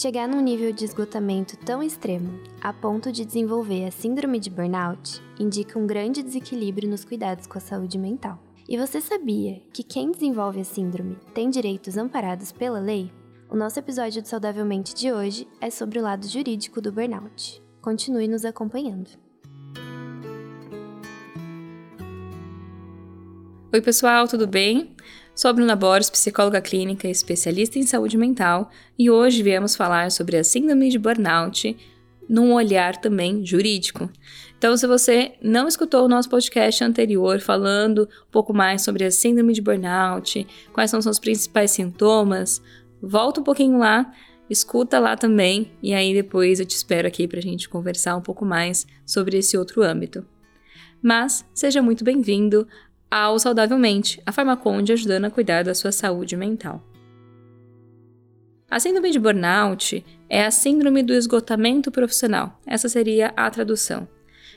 Chegar num nível de esgotamento tão extremo, a ponto de desenvolver a síndrome de burnout, indica um grande desequilíbrio nos cuidados com a saúde mental. E você sabia que quem desenvolve a síndrome tem direitos amparados pela lei? O nosso episódio do Saudavelmente de hoje é sobre o lado jurídico do burnout. Continue nos acompanhando. Oi, pessoal, tudo bem? Sou Bruna Borges, psicóloga clínica e especialista em saúde mental, e hoje viemos falar sobre a síndrome de burnout num olhar também jurídico. Então, se você não escutou o nosso podcast anterior falando um pouco mais sobre a síndrome de burnout, quais são os principais sintomas, volta um pouquinho lá, escuta lá também, e aí depois eu te espero aqui para a gente conversar um pouco mais sobre esse outro âmbito. Mas seja muito bem-vindo ao Saudavelmente, a Farmaconde ajudando a cuidar da sua saúde mental. A síndrome de burnout é a síndrome do esgotamento profissional. Essa seria a tradução.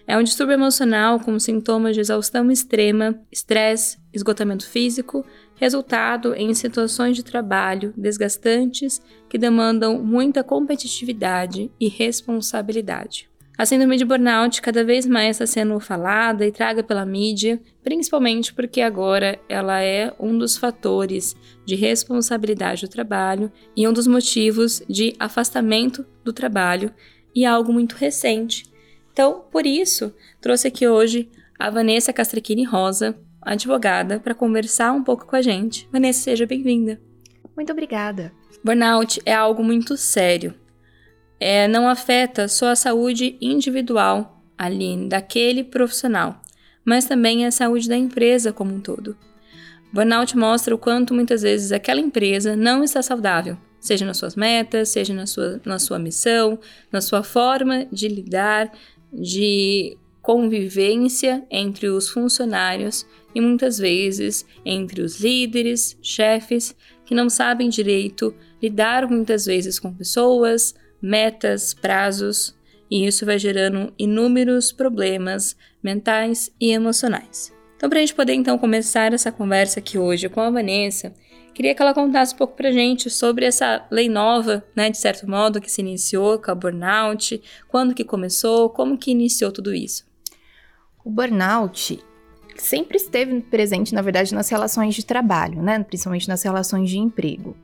É um distúrbio emocional com sintomas de exaustão extrema, estresse, esgotamento físico, resultado em situações de trabalho desgastantes que demandam muita competitividade e responsabilidade. A síndrome de burnout cada vez mais está sendo falada e traga pela mídia, principalmente porque agora ela é um dos fatores de responsabilidade do trabalho e um dos motivos de afastamento do trabalho e algo muito recente. Então, por isso, trouxe aqui hoje a Vanessa Castrechini Rosa, advogada, para conversar um pouco com a gente. Vanessa, seja bem-vinda. Muito obrigada. Burnout é algo muito sério é, não afeta só a saúde individual ali daquele profissional, mas também a saúde da empresa como um todo. Burnout mostra o quanto muitas vezes aquela empresa não está saudável, seja nas suas metas, seja na sua, na sua missão, na sua forma de lidar, de convivência entre os funcionários e muitas vezes entre os líderes, chefes, que não sabem direito lidar muitas vezes com pessoas, metas, prazos, e isso vai gerando inúmeros problemas mentais e emocionais. Então, para a gente poder então começar essa conversa aqui hoje com a Vanessa, queria que ela contasse um pouco para gente sobre essa lei nova, né, de certo modo, que se iniciou com a burnout, quando que começou, como que iniciou tudo isso. O burnout sempre esteve presente, na verdade, nas relações de trabalho, né, principalmente nas relações de emprego.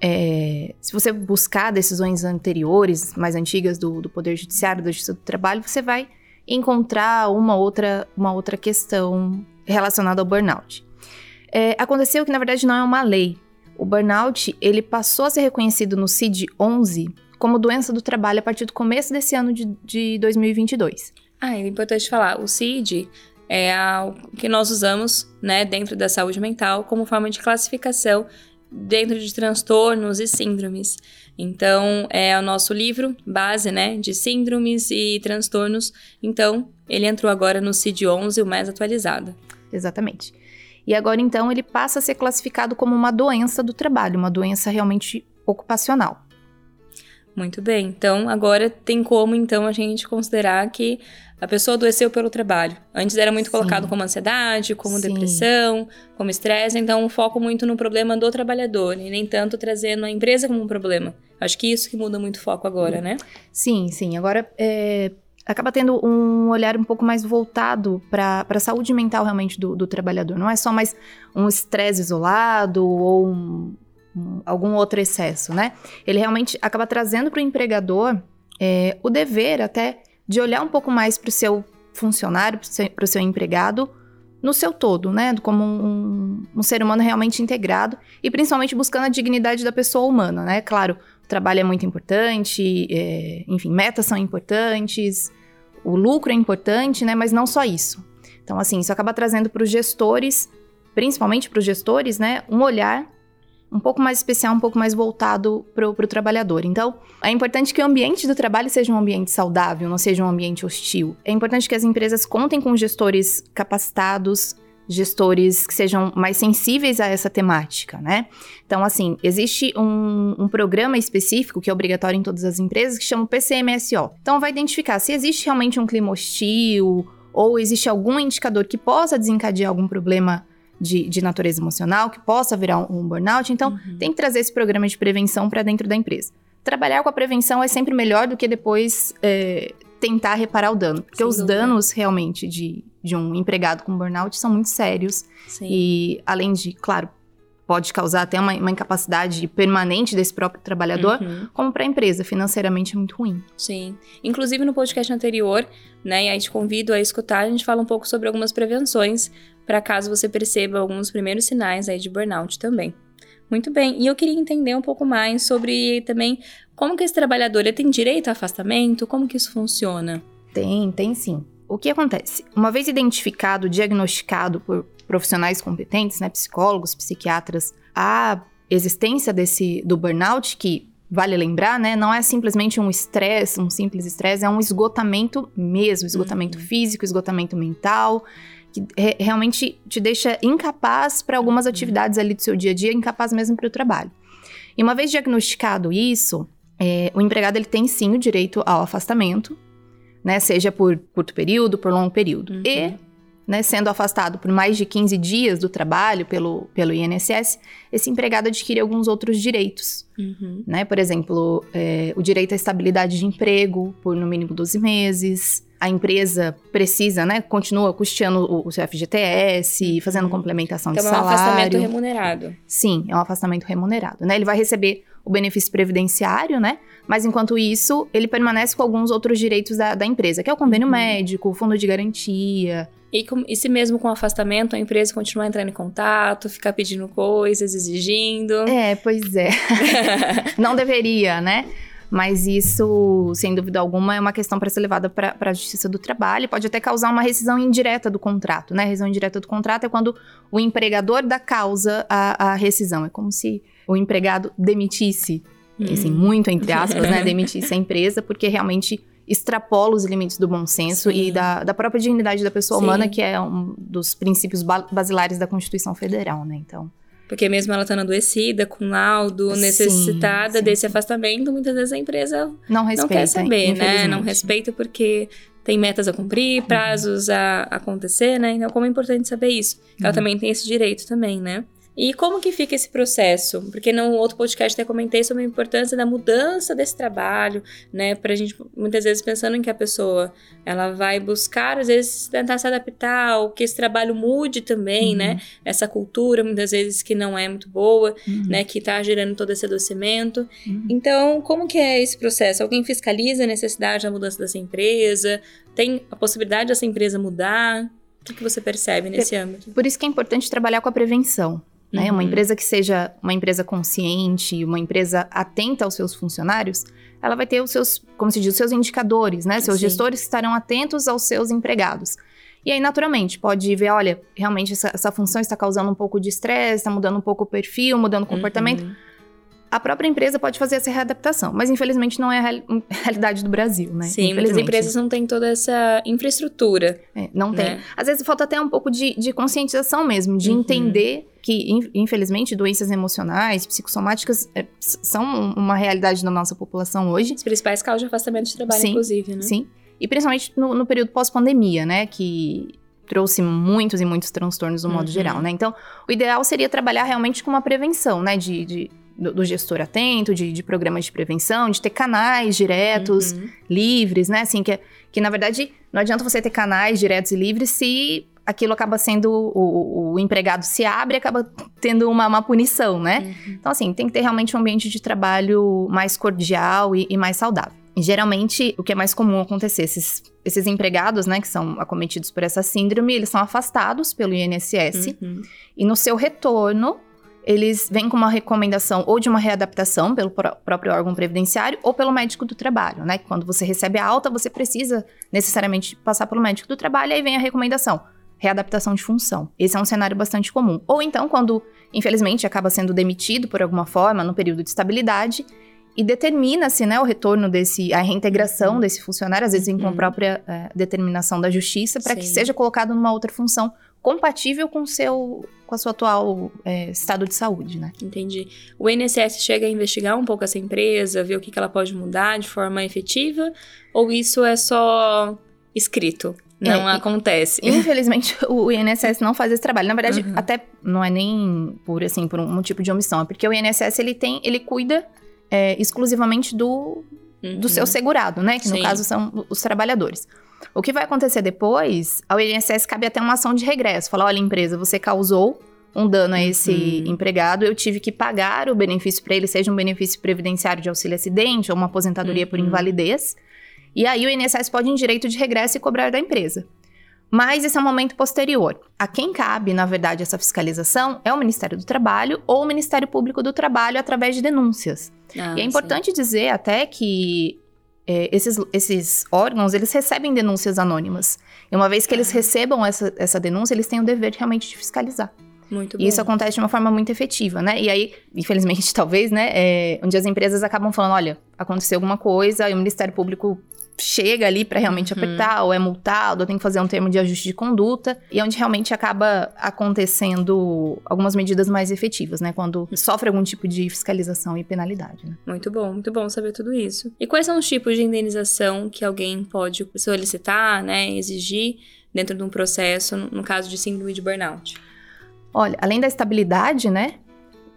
É, se você buscar decisões anteriores, mais antigas do, do Poder Judiciário, da Justiça do Trabalho, você vai encontrar uma outra, uma outra questão relacionada ao burnout. É, aconteceu que, na verdade, não é uma lei. O burnout ele passou a ser reconhecido no CID-11 como doença do trabalho a partir do começo desse ano de, de 2022. Ah, é importante falar. O CID é o que nós usamos né, dentro da saúde mental como forma de classificação dentro de transtornos e síndromes. Então, é o nosso livro base, né, de síndromes e transtornos. Então, ele entrou agora no CID-11, o mais atualizado. Exatamente. E agora, então, ele passa a ser classificado como uma doença do trabalho, uma doença realmente ocupacional. Muito bem. Então, agora tem como, então, a gente considerar que a pessoa adoeceu pelo trabalho. Antes era muito Sim. colocado como ansiedade, como Sim. depressão, como estresse, então um foco muito no problema do trabalhador e nem tanto trazendo a empresa como um problema. Acho que isso que muda muito o foco agora, né? Sim, sim. Agora é, acaba tendo um olhar um pouco mais voltado para a saúde mental realmente do, do, trabalhador. Não é só mais um estresse isolado ou um, algum outro excesso, né? Ele realmente acaba trazendo para o empregador é, o dever até de olhar um pouco mais para o seu funcionário, para o seu empregado, no seu todo, né? Como um, um, ser humano realmente integrado e principalmente buscando a dignidade da pessoa humana, né? Claro, o trabalho é muito importante, é, enfim, metas são importantes, o lucro é importante, né? Mas não só isso. Então, assim, isso acaba trazendo para os gestores, principalmente para os gestores, né? Um olhar um pouco mais especial, um pouco mais voltado para o trabalhador. Então, é importante que o ambiente do trabalho seja um ambiente saudável, não seja um ambiente hostil. É importante que as empresas contem com gestores capacitados, gestores que sejam mais sensíveis a essa temática, né? Então, assim, existe um, um, programa específico que é obrigatório em todas as empresas que chama o PCMSO. Então, vai identificar se existe realmente um clima hostil ou existe algum indicador que possa desencadear algum problema de, de natureza emocional que possa virar um, um burnout. Então, uhum. tem que trazer esse programa de prevenção para dentro da empresa. trabalhar com a prevenção é sempre melhor do que depois é, tentar reparar o dano. Porque Sem os dúvida. danos realmente de, de um empregado com burnout são muito sérios. Sim. E além de, claro, pode causar até uma, uma, incapacidade permanente desse próprio trabalhador, uhum. como para a empresa, financeiramente é muito ruim. Sim. Inclusive no podcast anterior, né, e aí te convido a escutar, a gente fala um pouco sobre algumas prevenções para caso você perceba alguns primeiros sinais aí de burnout também. Muito bem. E eu queria entender um pouco mais sobre também como que esse trabalhador tem direito a afastamento, como que isso funciona? Tem, tem sim. O que acontece? Uma vez identificado, diagnosticado por profissionais competentes, né, psicólogos, psiquiatras, a existência desse do burnout, que vale lembrar, né, não é simplesmente um estresse, um simples estresse, é um esgotamento mesmo, esgotamento uhum. físico, esgotamento mental, que re realmente te deixa incapaz para algumas uhum. atividades ali do seu dia a dia, incapaz mesmo para o trabalho. E uma vez diagnosticado isso, é, o empregado ele tem sim o direito ao afastamento, né, seja por curto período, por longo período. Uhum. E né, sendo afastado por mais de 15 dias do trabalho pelo, pelo INSS, esse empregado adquire alguns outros direitos. Uhum. Né? Por exemplo, é, o direito à estabilidade de emprego por no mínimo 12 meses. A empresa precisa, né, continua custeando o, o seu FGTS, fazendo uhum. complementação então, de salário. Então é um afastamento remunerado. Sim, é um afastamento remunerado. Né? Ele vai receber o benefício previdenciário, né? Mas enquanto isso, ele permanece com alguns outros direitos da, da empresa, que é o convênio uhum. médico, o fundo de garantia, e, com, e se mesmo com o afastamento, a empresa continuar entrando em contato, ficar pedindo coisas, exigindo. É, pois é. Não deveria, né? Mas isso, sem dúvida alguma, é uma questão para ser levada para a Justiça do Trabalho. Pode até causar uma rescisão indireta do contrato, né? A rescisão indireta do contrato é quando o empregador dá causa à, à rescisão. É como se o empregado demitisse, hum. assim, muito entre aspas, né? Demitisse a empresa, porque realmente extrapola os limites do bom senso Sim. e da, da própria dignidade da pessoa Sim. humana, que é um dos princípios basilares da Constituição Federal, né? Então. Porque mesmo ela estando adoecida, com laudo, sim, necessitada sim, desse sim. afastamento, muitas vezes a empresa não, respeita, não quer saber, né? Não respeita porque tem metas a cumprir, uhum. prazos a, acontecer, né? Então, como é importante saber isso. Ela uhum. também tem esse direito também, né? E como que fica esse processo? Porque no outro podcast até comentei sobre a importância da mudança desse trabalho, né? Pra gente, muitas vezes, pensando em que a pessoa, ela vai buscar, às vezes, tentar se adaptar, ou que esse trabalho mude também, uhum. né? Essa cultura, muitas vezes, que não é muito boa, uhum. né? Que tá gerando todo esse adoecimento. Uhum. Então, como que é esse processo? Alguém fiscaliza a necessidade da mudança dessa empresa? Tem a possibilidade dessa empresa mudar? O que, que você percebe nesse âmbito? Por isso que é importante trabalhar com a prevenção. Né? Uhum. Uma empresa que seja uma empresa consciente, uma empresa atenta aos seus funcionários, ela vai ter os seus, como se diz, os seus indicadores, né? Seus Sim. gestores estarão atentos aos seus empregados. E aí, naturalmente, pode ver, olha, realmente essa, essa função está causando um pouco de estresse, está mudando um pouco o perfil, mudando o comportamento. Uhum a própria empresa pode fazer essa readaptação, mas infelizmente não é a real, realidade do Brasil, né? Sim, muitas empresas não têm toda essa infraestrutura. É, não né? tem. Às vezes falta até um pouco de, de conscientização mesmo, de uhum. entender que, infelizmente, doenças emocionais, psicossomáticas é, são uma realidade na nossa população hoje. As principais causas de afastamento de trabalho, sim, inclusive, né? Sim. E principalmente no, no período pós-pandemia, né? Que trouxe muitos e muitos transtornos no modo uhum. geral, né? Então, o ideal seria trabalhar realmente com uma prevenção, né? de, de do, do gestor atento, de, de, programas de prevenção, de ter canais diretos, uhum. livres, né? Assim, que, que na verdade não adianta você ter canais diretos e livres se aquilo acaba sendo. O, o empregado se abre e acaba tendo uma, uma punição, né? Uhum. Então, assim, tem que ter realmente um ambiente de trabalho mais cordial e, e mais saudável. E, geralmente, o que é mais comum acontecer, esses, esses empregados, né, que são acometidos por essa síndrome, eles são afastados pelo INSS uhum. e no seu retorno, eles vêm com uma recomendação ou de uma readaptação pelo próprio órgão previdenciário ou pelo médico do trabalho, né? Quando você recebe a alta, você precisa necessariamente passar pelo médico do trabalho, aí vem a recomendação, readaptação de função. Esse é um cenário bastante comum. Ou então, quando, infelizmente, acaba sendo demitido por alguma forma no período de estabilidade, e determina-se né, o retorno desse, a reintegração uhum. desse funcionário, às vezes vem com a uhum. própria é, determinação da justiça, para que seja colocado numa outra função compatível com, seu, com a sua atual é, estado de saúde, né? Entendi. O INSS chega a investigar um pouco essa empresa, ver o que, que ela pode mudar de forma efetiva, ou isso é só escrito? Não é, acontece. Infelizmente, o INSS não faz esse trabalho. Na verdade, uhum. até não é nem por assim por um, um, tipo de omissão, é porque o INSS ele tem, ele cuida é, exclusivamente do, Uhum. do seu segurado, né? Que no Sim. caso são os trabalhadores. O que vai acontecer depois, ao INSS cabe até uma ação de regresso. Falar, olha, empresa, você causou um dano a esse Uhum. empregado, eu tive que pagar o benefício para ele, seja um benefício previdenciário de auxílio acidente ou uma aposentadoria por Uhum. invalidez. E aí o INSS pode em direito de regresso e cobrar da empresa. Mas esse é um momento posterior. A quem cabe, na verdade, essa fiscalização é o Ministério do Trabalho ou o Ministério Público do Trabalho através de denúncias. Ah, E é sim. importante dizer até que é, esses, esses órgãos, eles recebem denúncias anônimas. E uma vez que eles Ah. recebam essa, essa denúncia, eles têm o dever realmente de fiscalizar. Muito bom. E isso acontece de uma forma muito efetiva, né? E aí, infelizmente, talvez, né, é, onde as empresas acabam falando, olha, aconteceu alguma coisa e o Ministério Público chega ali para realmente Uhum. apertar, ou é multado, ou tem que fazer um termo de ajuste de conduta, e é onde realmente acaba acontecendo algumas medidas mais efetivas, né? Quando sofre algum tipo de fiscalização e penalidade, né? Muito bom, muito bom saber tudo isso. E quais são os tipos de indenização que alguém pode solicitar, né, exigir dentro de um processo, no no caso de síndrome de burnout? Olha, além da estabilidade, né?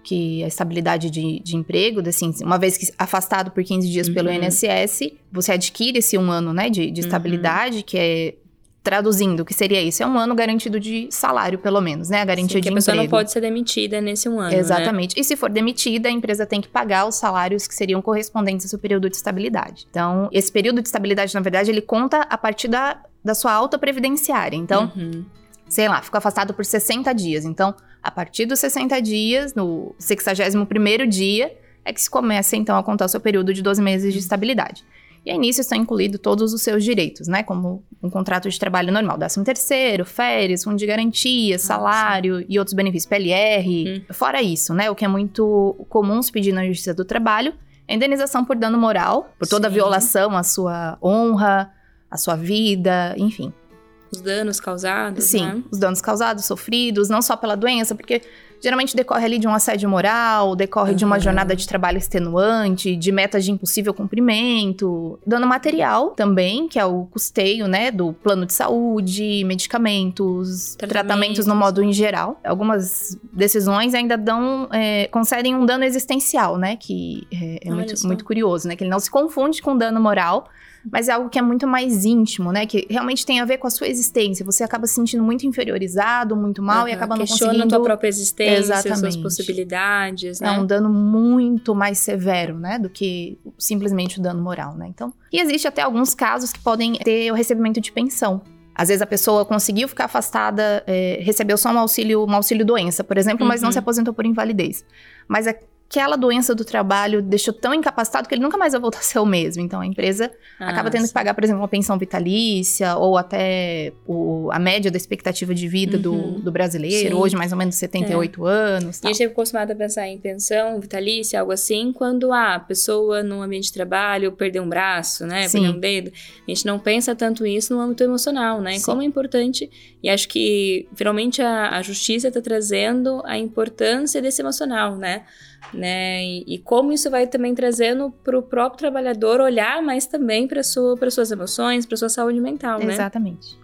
Que a estabilidade de, de emprego, assim, uma vez que afastado por 15 dias pelo Uhum. INSS, você adquire esse um ano, né, de, de Uhum. estabilidade, que é traduzindo, o que seria isso? É um ano garantido de salário, pelo menos, né? A garantia Sim, de que a pessoa emprego. não pode ser demitida nesse um ano, né? Exatamente. E se for demitida, a empresa tem que pagar os salários que seriam correspondentes ao seu período de estabilidade. Então, esse período de estabilidade, na verdade, ele conta a partir da, da sua alta previdenciária. Então, Uhum. Sei lá, ficou afastado por 60 dias. Então, a partir dos 60 dias, no 61º dia, é que se começa, então, a contar o seu período de 12 meses de estabilidade. E aí, nisso estão incluídos todos os seus direitos, né? Como um contrato de trabalho normal, 13 terceiro, férias, fundo de garantia, salário e outros benefícios, PLR. Fora isso, né? O que é muito comum se pedir na Justiça do Trabalho é indenização por dano moral, por toda violação à sua honra, à sua vida, enfim. Os danos causados, Sim, né? os danos causados, sofridos, não só pela doença, porque geralmente decorre ali de um assédio moral, decorre de uma Uhum. jornada de trabalho extenuante, de metas de impossível cumprimento, dano material também, que é o custeio, né, do plano de saúde, medicamentos, Tratamentos. tratamentos no modo em geral. Algumas decisões ainda dão, é, concedem um dano existencial, né, que é, é muito, muito curioso, né, que ele não se confunde com dano moral, mas é algo que é muito mais íntimo, né? Que realmente tem a ver com a sua existência. Você acaba se sentindo muito inferiorizado, muito mal e Aham. acaba não Questiona conseguindo... a tua própria existência, suas Exatamente. possibilidades, É né? um dano muito mais severo, né? Do que simplesmente o dano moral, né? Então, e existe até alguns casos que podem ter o recebimento de pensão. Às vezes a pessoa conseguiu ficar afastada, é, recebeu só um auxílio, um auxílio doença, por exemplo, mas não Uhum. se aposentou por invalidez. Mas aquela doença do trabalho deixou tão incapacitado que ele nunca mais vai voltar a ser o mesmo. Então a empresa acaba Ah, tendo que sim. pagar, por exemplo, uma pensão vitalícia ou até o- a média da expectativa de vida do, Uhum. do brasileiro, Sim. hoje mais ou menos 78 anos. E Tal. a gente é acostumado a pensar em pensão, vitalícia, algo assim, quando ah, a pessoa no ambiente de trabalho perdeu um braço, né? Sim. Perdeu um dedo. A gente não pensa tanto isso no âmbito emocional, né? E Sim. Como é importante. E acho que finalmente a, a justiça está trazendo a importância desse emocional, né? Né? E, e como isso vai também trazendo para o próprio trabalhador olhar mais também para sua, para suas emoções, para sua saúde mental, né? Exatamente.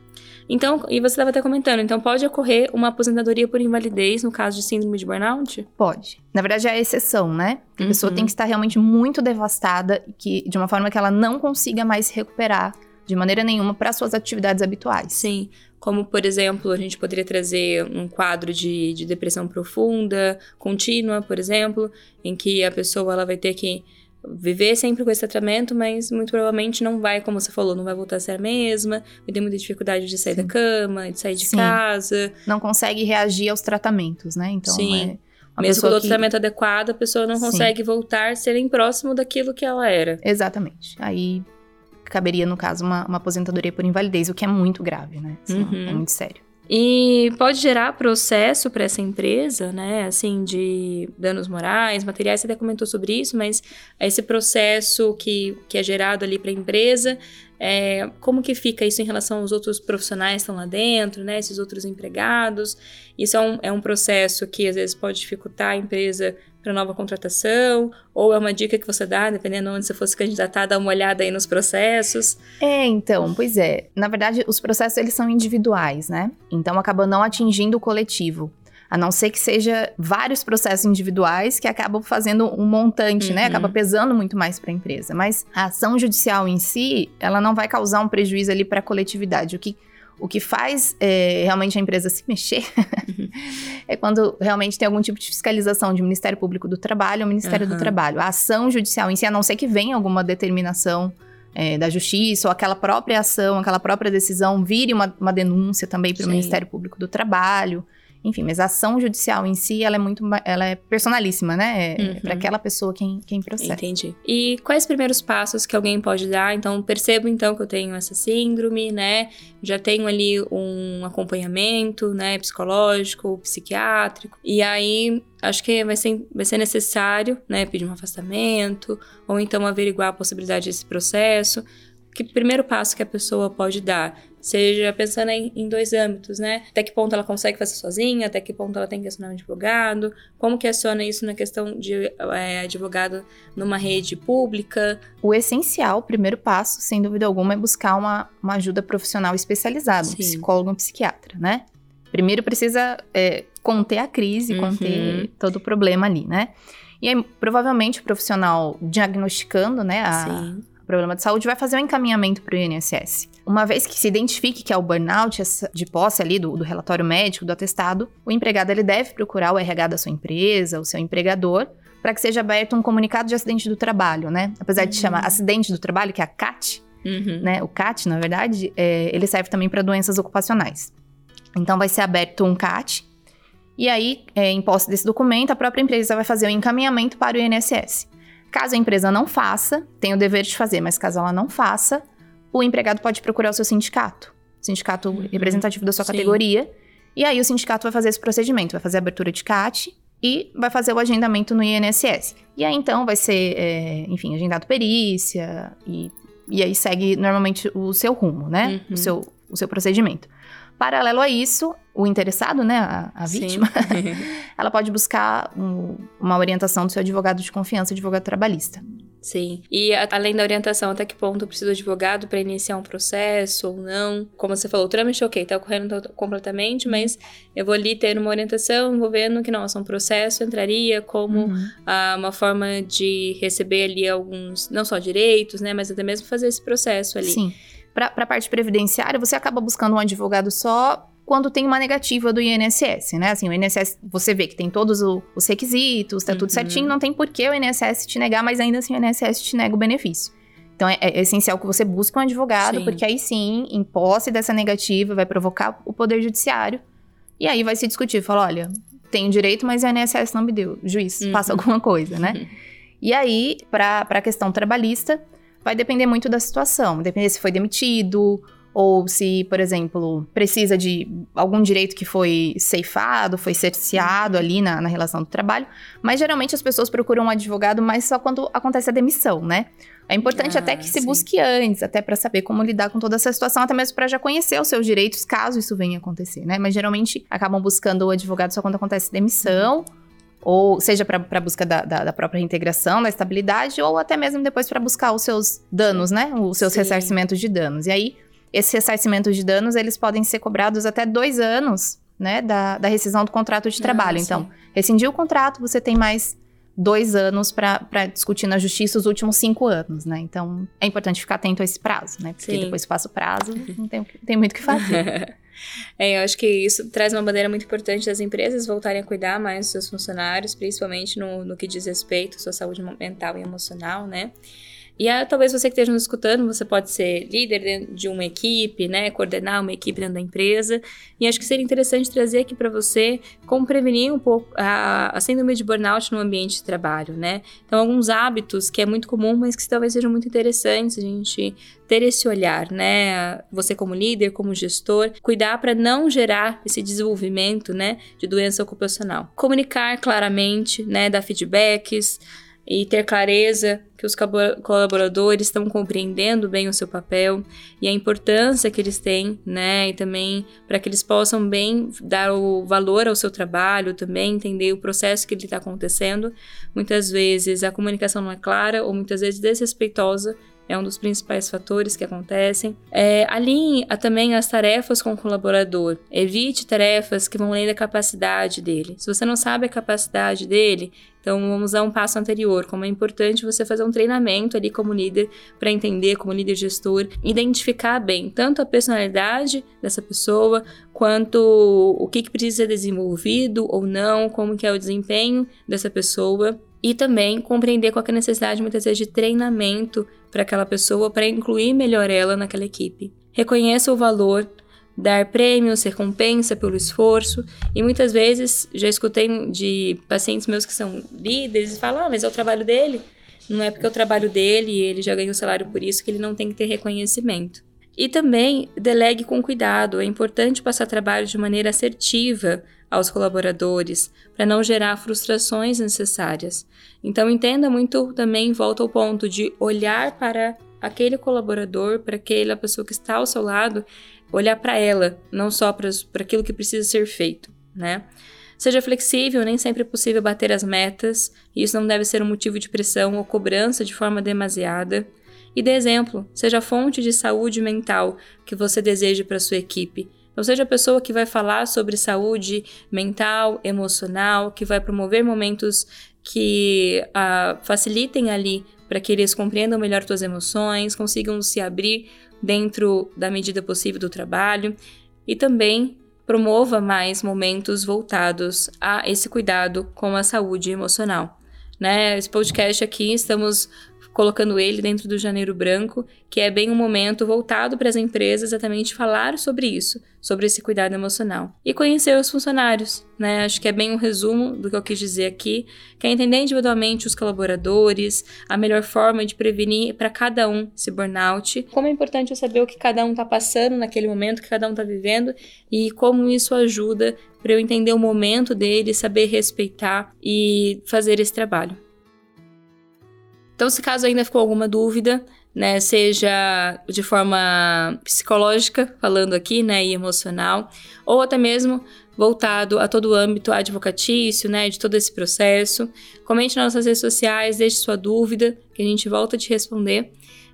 Então, e você estava até comentando, então pode ocorrer uma aposentadoria por invalidez no caso de síndrome de burnout? Pode. Na verdade, é a exceção, né? A Uhum. pessoa tem que estar realmente muito devastada, que, de uma forma que ela não consiga mais se recuperar de maneira nenhuma para suas atividades habituais. Sim. Como, por exemplo, a gente poderia trazer um quadro de, de depressão profunda, contínua, por exemplo, em que a pessoa ela vai ter que viver sempre com esse tratamento, mas muito provavelmente não vai, como você falou, não vai voltar a ser a mesma, vai ter muita dificuldade de sair Sim. da cama, de sair de Sim. casa. Não consegue reagir aos tratamentos, né? Então, Sim. é uma Mesmo com o que... tratamento adequado, a pessoa não Sim. consegue voltar a ser nem próximo daquilo que ela era. Exatamente. Aí caberia, no caso, uma, uma aposentadoria por invalidez, o que é muito grave, né? Assim, Uhum. É muito sério. E pode gerar processo para essa empresa, né? Assim, de danos morais, materiais, você até comentou sobre isso, mas esse processo que, que é gerado ali para a empresa, é, como que fica isso em relação aos outros profissionais que estão lá dentro, né? Esses outros empregados. Isso é um, é um processo que às vezes pode dificultar a empresa para nova contratação, ou é uma dica que você dá, dependendo de onde você fosse candidatar, dá uma olhada aí nos processos. É, então, pois é. Na verdade, os processos eles são individuais, né? Então acaba não atingindo o coletivo. A não ser que seja vários processos individuais que acabam fazendo um montante, né? Uhum. Acaba pesando muito mais para a empresa. Mas a ação judicial em si, ela não vai causar um prejuízo ali para a coletividade. O que o que faz é, realmente a empresa se mexer Uhum. é quando realmente tem algum tipo de fiscalização de Ministério Público do Trabalho ou Ministério do Aham. Trabalho. A ação judicial em si, a não ser que venha alguma determinação é, da Justiça ou aquela própria ação, aquela própria decisão vire uma, uma denúncia também para o. Ministério Público do Trabalho. Enfim, mas a ação judicial em si, ela é muito, ela é personalíssima, né? É, Uhum. para aquela pessoa quem, quem processa. Entendi. E quais primeiros passos que alguém pode dar? Então, percebo então que eu tenho essa síndrome, né? Já tenho ali um acompanhamento, né, psicológico, psiquiátrico. E aí, acho que vai ser, vai ser necessário, né, pedir um afastamento ou então averiguar a possibilidade desse processo. Que primeiro passo que a pessoa pode dar? Seja pensando em, em dois âmbitos, né? Até que ponto ela consegue fazer sozinha, até que ponto ela tem que acionar um advogado, como que aciona isso na questão de é, advogado numa rede pública. O essencial, o primeiro passo, sem dúvida alguma, é buscar uma, uma ajuda profissional especializada, um psicólogo, um psiquiatra, né? Primeiro precisa é, conter a crise, Uhum. conter todo o problema ali, né? E aí, provavelmente, o profissional diagnosticando, né, a, o problema de saúde vai fazer um encaminhamento para o INSS. Uma vez que se identifique que é o burnout de posse ali do, do relatório médico, do atestado, o empregado ele deve procurar o RH da sua empresa, o seu empregador, para que seja aberto um comunicado de acidente do trabalho, né? Apesar de Uhum. chamar acidente do trabalho, que é a CAT, Uhum. né? O CAT, na verdade, é, ele serve também para doenças ocupacionais. Então vai ser aberto um CAT, e aí, é, em posse desse documento, a própria empresa vai fazer o encaminhamento para o INSS. Caso a empresa não faça, tem o dever de fazer, mas caso ela não faça, o empregado pode procurar o seu sindicato, sindicato representativo da sua Sim. categoria, e aí o sindicato vai fazer esse procedimento, vai fazer a abertura de CAT e vai fazer o agendamento no INSS. E aí então vai ser, é, enfim, agendado perícia e, e aí segue normalmente o seu rumo, né? Uhum. O, seu, o seu procedimento. Paralelo a isso, o interessado, né, a, a vítima, ela pode buscar um- uma orientação do seu advogado de confiança, advogado trabalhista. Sim. E além da orientação, até que ponto precisa de advogado para iniciar um processo ou não? Como você falou, o trâmite, ok, tá ocorrendo completamente, mas eu vou ali ter uma orientação envolvendo que, nossa, um processo entraria como ah, uma forma de receber ali alguns, não só direitos, né, mas até mesmo fazer esse processo ali. Sim. Para a parte previdenciária, você acaba buscando um advogado só quando tem uma negativa do INSS, né? Assim, o INSS, você vê que tem todos o- os requisitos, tá tudo Uhum. certinho, não tem por que o INSS te negar, mas ainda assim o INSS te nega o benefício. Então é, é essencial que você busque um advogado, Sim. porque aí sim, em posse dessa negativa, vai provocar o Poder Judiciário. E aí vai se discutir, fala, olha, tenho direito, mas o INSS não me deu. Juiz, Uhum. faça alguma coisa, né? Uhum. E aí, para a questão trabalhista, vai depender muito da situação. Depender se foi demitido, ou se, por exemplo, precisa de algum direito que foi ceifado, foi cerceado ali na, na relação do trabalho. Mas geralmente as pessoas procuram um advogado mais só quando acontece a demissão, né? É importante Ah, até que se sim. busque antes, até para saber como lidar com toda essa situação, até mesmo para já conhecer os seus direitos, caso isso venha a acontecer, né? Mas geralmente acabam buscando o advogado só quando acontece demissão, ou seja para busca da, da, da própria reintegração, da estabilidade, ou até mesmo depois para buscar os seus danos, né? Os seus Sim. ressarcimentos de danos. E aí, esses ressarcimentos de danos, eles podem ser cobrados até dois anos, né? Da, da rescisão do contrato de trabalho. Ah, então, sim. rescindiu o contrato, você tem mais dois anos para discutir na justiça os últimos cinco anos, né? Então, é importante ficar atento a esse prazo, né? Porque Sim. depois que passa o prazo, não tem, não tem muito o que fazer. É, eu acho que isso traz uma bandeira muito importante das empresas voltarem a cuidar mais dos seus funcionários, principalmente no, no que diz respeito à sua saúde mental e emocional, né? E ah, talvez você que esteja nos escutando, você pode ser líder de uma equipe, né? Coordenar uma equipe dentro da empresa. E acho que seria interessante trazer aqui para você como prevenir um pouco a, a síndrome de burnout no ambiente de trabalho, né? Então, alguns hábitos que é muito comum, mas que talvez sejam muito interessantes a gente ter esse olhar, né? Você como líder, como gestor, cuidar para não gerar esse desenvolvimento, né, de doença ocupacional. Comunicar claramente, né, dar feedbacks e ter clareza que os colaboradores estão compreendendo bem o seu papel e a importância que eles têm, né, e também para que eles possam bem dar o valor ao seu trabalho, também entender o processo que ele está acontecendo. Muitas vezes a comunicação não é clara ou muitas vezes desrespeitosa é um dos principais fatores que acontecem. É, alinhe também as tarefas com o colaborador. Evite tarefas que vão além da capacidade dele. Se você não sabe a capacidade dele, então vamos a um passo anterior, como é importante você fazer um treinamento ali como líder para entender, como líder gestor, identificar bem tanto a personalidade dessa pessoa, quanto o que, que precisa ser desenvolvido ou não, como que é o desempenho dessa pessoa e também compreender qual é a necessidade muitas vezes de treinamento para aquela pessoa para incluir melhor ela naquela equipe. Reconheça o valor, dar prêmios, recompensa pelo esforço e muitas vezes já escutei de pacientes meus que são líderes e falam: "Ah, mas é o trabalho dele". Não é porque é o trabalho dele e ele já ganhou salário por isso que ele não tem que ter reconhecimento. E também delegue com cuidado. É importante passar trabalho de maneira assertiva aos colaboradores, para não gerar frustrações necessárias. Então, entenda muito também, volta ao ponto de olhar para aquele colaborador, para aquela pessoa que está ao seu lado, olhar para ela, não só para aquilo que precisa ser feito, né? Seja flexível, nem sempre é possível bater as metas, e isso não deve ser um motivo de pressão ou cobrança de forma demasiada. E dê exemplo, seja a fonte de saúde mental que você deseja para sua equipe. Não seja a pessoa que vai falar sobre saúde mental, emocional, que vai promover momentos que uh, facilitem ali para que eles compreendam melhor suas emoções, consigam se abrir dentro da medida possível do trabalho e também promova mais momentos voltados a esse cuidado com a saúde emocional. Né? Esse podcast aqui estamos colocando ele dentro do Janeiro Branco, que é bem um momento voltado para as empresas exatamente falar sobre isso, sobre esse cuidado emocional. E conhecer os funcionários, né? Acho que é bem um resumo do que eu quis dizer aqui, que é entender individualmente os colaboradores, a melhor forma de prevenir para cada um esse burnout, como é importante eu saber o que cada um está passando naquele momento, o que cada um está vivendo e como isso ajuda para eu entender o momento dele, saber respeitar e fazer esse trabalho. Então, se caso ainda ficou alguma dúvida, né, seja de forma psicológica, falando aqui, né, e emocional, ou até mesmo voltado a todo o âmbito advocatício, né, de todo esse processo, comente nas nossas redes sociais, deixe sua dúvida, que a gente volta a te responder.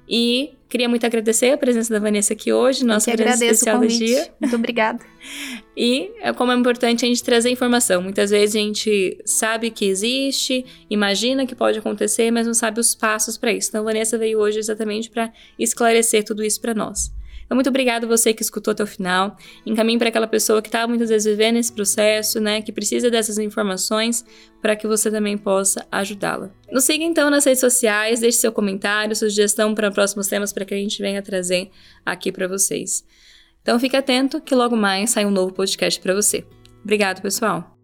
E queria muito agradecer a presença da Vanessa aqui hoje, nossa presença especial do dia. Muito obrigada. e é como é importante a gente trazer informação. Muitas vezes a gente sabe que existe, imagina que pode acontecer, mas não sabe os passos para isso. Então a Vanessa veio hoje exatamente para esclarecer tudo isso para nós. Então, muito obrigado você que escutou até o final. Encaminhe para aquela pessoa que está muitas vezes vivendo esse processo, né? Que precisa dessas informações para que você também possa ajudá-la. Nos siga então nas redes sociais, deixe seu comentário, sugestão para próximos temas para que a gente venha trazer aqui para vocês. Então fique atento que logo mais sai um novo podcast para você. Obrigado, pessoal.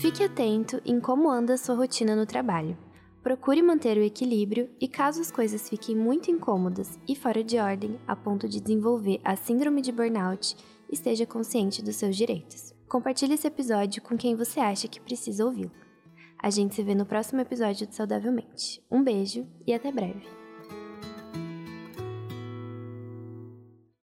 Fique atento em como anda a sua rotina no trabalho. Procure manter o equilíbrio e, caso as coisas fiquem muito incômodas e fora de ordem a ponto de desenvolver a síndrome de burnout, esteja consciente dos seus direitos. Compartilhe esse episódio com quem você acha que precisa ouvi-lo. A gente se vê no próximo episódio do Saudavelmente. Um beijo e até breve!